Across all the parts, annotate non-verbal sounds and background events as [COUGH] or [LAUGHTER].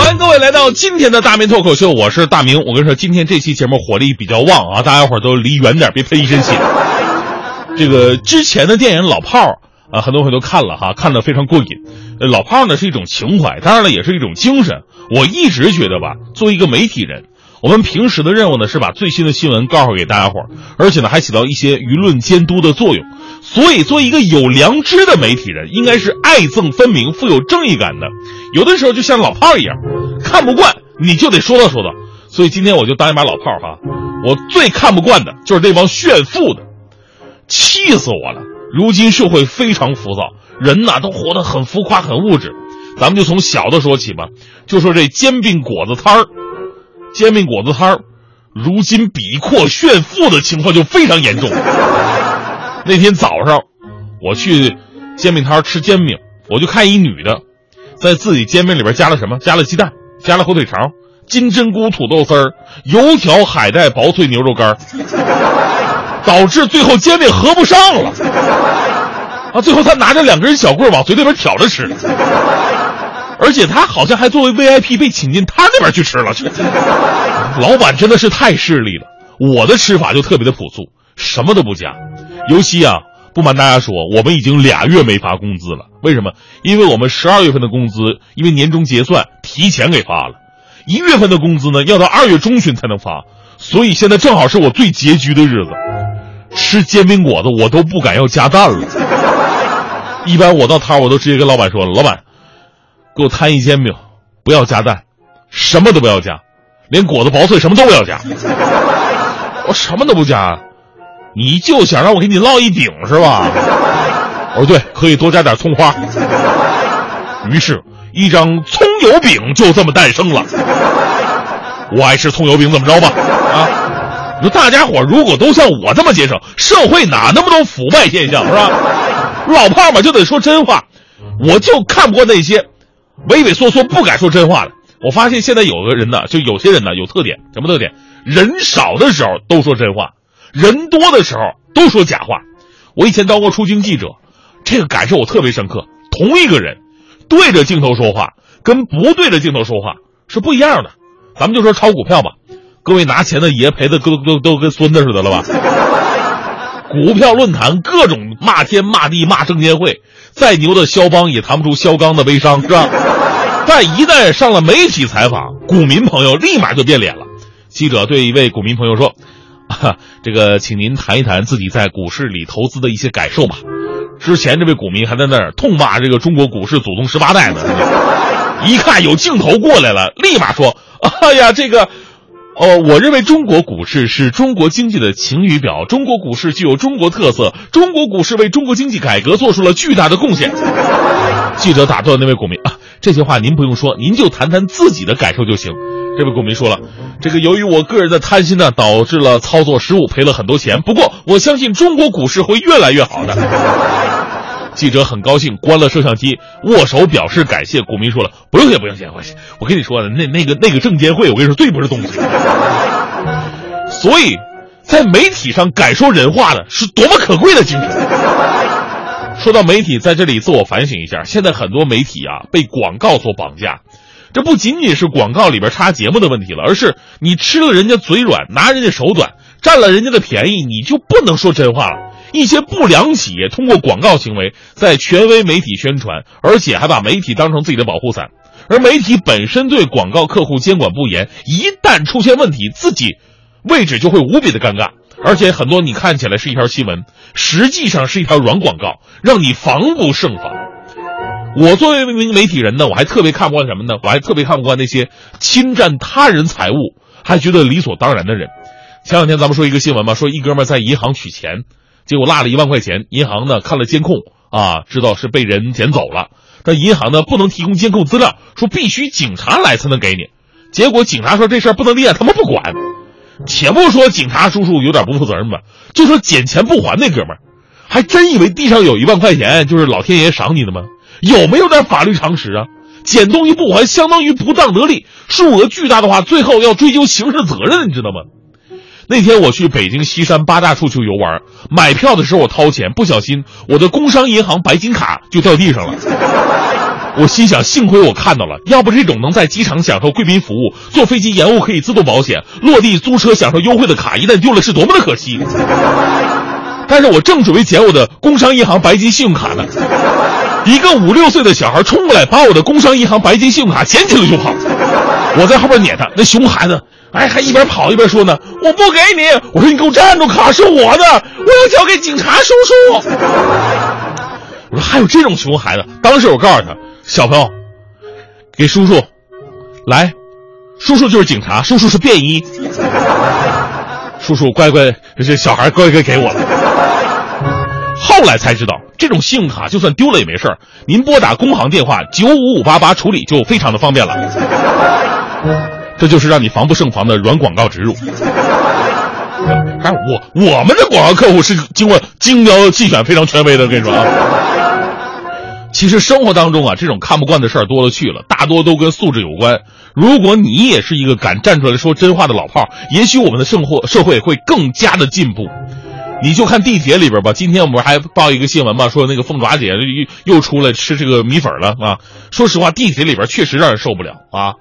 欢迎各位来到今天的大明脱口秀，我是大明。我跟你说，今天这期节目火力比较旺啊，大家伙儿都离远点，别喷一身血。这个之前的电影《老炮儿》啊，很多朋友都看了哈，看得非常过瘾。老炮儿呢是一种情怀，当然了，也是一种精神。我一直觉得吧，作为一个媒体人，我们平时的任务呢是把最新的新闻告诉给大家伙儿，而且呢还起到一些舆论监督的作用。所以，做一个有良知的媒体人，应该是爱憎分明、富有正义感的。有的时候就像老炮儿一样，看不惯你就得说道说道。所以今天我就当一把老炮儿哈，我最看不惯的就是这帮炫富的，气死我了！如今社会非常浮躁，人呐都活得很浮夸、很物质。咱们就从小的说起吧，就说这煎饼果子摊儿，煎饼果子摊儿，如今比阔炫富的情况就非常严重。[LAUGHS] 那天早上，我去煎饼摊吃煎饼，我就看一女的，在自己煎饼里边加了什么？加了鸡蛋，加了火腿肠、金针菇、土豆丝儿、油条、海带、薄脆牛肉干儿，[LAUGHS] 导致最后煎饼合不上了。啊，最后他拿着两根小棍儿往嘴里边挑着吃，而且他好像还作为 VIP 被请进他那边去吃了去。[LAUGHS] 老板真的是太势利了。我的吃法就特别的朴素，什么都不加。尤其啊，不瞒大家说，我们已经俩月没发工资了。为什么？因为我们十二月份的工资因为年终结算提前给发了，一月份的工资呢要到二月中旬才能发，所以现在正好是我最拮据的日子。吃煎饼果子我都不敢要加蛋了。一般我到摊我都直接跟老板说，老板，给我摊一煎饼，不要加蛋，什么都不要加，连果子薄脆什么都不要加。我什么都不加，你就想让我给你烙一饼是吧？我说对，可以多加点葱花。于是，一张葱油饼就这么诞生了。我爱吃葱油饼，怎么着吧？啊，你说大家伙如果都像我这么节省，社会哪那么多腐败现象是吧？老胖嘛就得说真话，我就看不惯那些畏畏缩缩不敢说真话的。我发现现在有个人呢，就有些人呢有特点，什么特点？人少的时候都说真话，人多的时候都说假话。我以前当过出京记者，这个感受我特别深刻。同一个人对着镜头说话，跟不对着镜头说话是不一样的。咱们就说炒股票吧，各位拿钱的爷赔的都都都跟孙子似的了吧？股票论坛各种骂天骂地骂证监会，再牛的肖邦也谈不出肖钢的悲伤，是吧？[LAUGHS] 但一旦上了媒体采访，股民朋友立马就变脸了。记者对一位股民朋友说：“啊，[LAUGHS] 这个，请您谈一谈自己在股市里投资的一些感受吧。”之前这位股民还在那儿痛骂这个中国股市祖宗十八代呢，一看有镜头过来了，立马说：“ [LAUGHS] 哎呀，这个，哦，我认为中国股市是中国经济的晴雨表，中国股市具有中国特色，中国股市为中国经济改革做出了巨大的贡献。”记者打断那位股民啊，这些话您不用说，您就谈谈自己的感受就行。这位股民说了，这个由于我个人的贪心呢，导致了操作失误，赔了很多钱。不过我相信中国股市会越来越好的。记者很高兴，关了摄像机，握手表示感谢。股民说了，不用谢，不用谢，我我跟你说，那那个那个证监会，我跟你说最不是东西。所以，在媒体上敢说人话的是多么可贵的精神。说到媒体，在这里自我反省一下，现在很多媒体啊被广告所绑架。这不仅仅是广告里边插节目的问题了，而是你吃了人家嘴软，拿人家手短，占了人家的便宜，你就不能说真话了。一些不良企业通过广告行为在权威媒体宣传，而且还把媒体当成自己的保护伞，而媒体本身对广告客户监管不严，一旦出现问题，自己位置就会无比的尴尬。而且很多你看起来是一条新闻，实际上是一条软广告，让你防不胜防。我作为一名媒体人呢，我还特别看不惯什么呢？我还特别看不惯那些侵占他人财物还觉得理所当然的人。前两天咱们说一个新闻嘛，说一哥们在银行取钱，结果落了一万块钱，银行呢看了监控啊，知道是被人捡走了，但银行呢不能提供监控资料，说必须警察来才能给你。结果警察说这事儿不能立案，他们不管。且不说警察叔叔有点不负责任吧，就说捡钱不还那哥们儿，还真以为地上有一万块钱就是老天爷赏你的吗？有没有点法律常识啊？捡东西不还，相当于不当得利，数额巨大的话，最后要追究刑事责任，你知道吗？那天我去北京西山八大处去游玩，买票的时候我掏钱，不小心我的工商银行白金卡就掉地上了。我心想，幸亏我看到了，要不这种能在机场享受贵宾服务、坐飞机延误可以自动保险、落地租车享受优惠的卡，一旦丢了是多么的可惜。但是我正准备捡我的工商银行白金信用卡呢，一个五六岁的小孩冲过来，把我的工商银行白金信用卡捡起来就跑，我在后边撵他，那熊孩子，哎，还一边跑一边说呢：“我不给你！”我说：“你给我站住，卡是我的，我要交给警察叔叔。”我说：“还有这种熊孩子！”当时我告诉他。小朋友，给叔叔，来，叔叔就是警察，叔叔是便衣，叔叔乖乖，这小孩乖乖给我了。后来才知道，这种信用卡就算丢了也没事儿您拨打工行电话九五五八八处理就非常的方便了。这就是让你防不胜防的软广告植入。哎，我我们的广告客户是经过精挑细选、非常权威的，跟你说啊。其实生活当中啊，这种看不惯的事儿多了去了，大多都跟素质有关。如果你也是一个敢站出来说真话的老炮儿，也许我们的生活社会会更加的进步。你就看地铁里边吧，今天我们还报一个新闻嘛，说那个凤爪姐又又出来吃这个米粉了啊。说实话，地铁里边确实让人受不了啊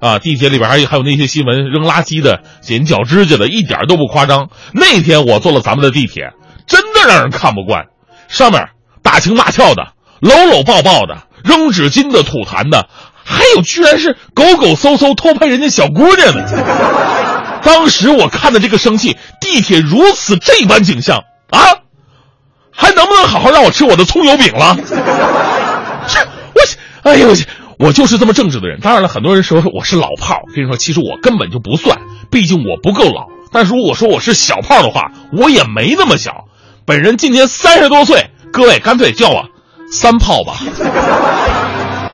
啊！地铁里边还有还有那些新闻扔垃圾的、剪脚指甲的，一点都不夸张。那天我坐了咱们的地铁，真的让人看不惯，上面打情骂俏的。搂搂抱抱的，扔纸巾的，吐痰的，还有居然是狗狗嗖嗖偷拍人家小姑娘的。当时我看的这个生气，地铁如此这般景象啊，还能不能好好让我吃我的葱油饼了？[LAUGHS] 这我，哎呦我去，我就是这么正直的人。当然了，很多人说我是老炮儿，跟你说，其实我根本就不算，毕竟我不够老。但是如果说我是小炮的话，我也没那么小。本人今年三十多岁，各位干脆叫我。三炮吧。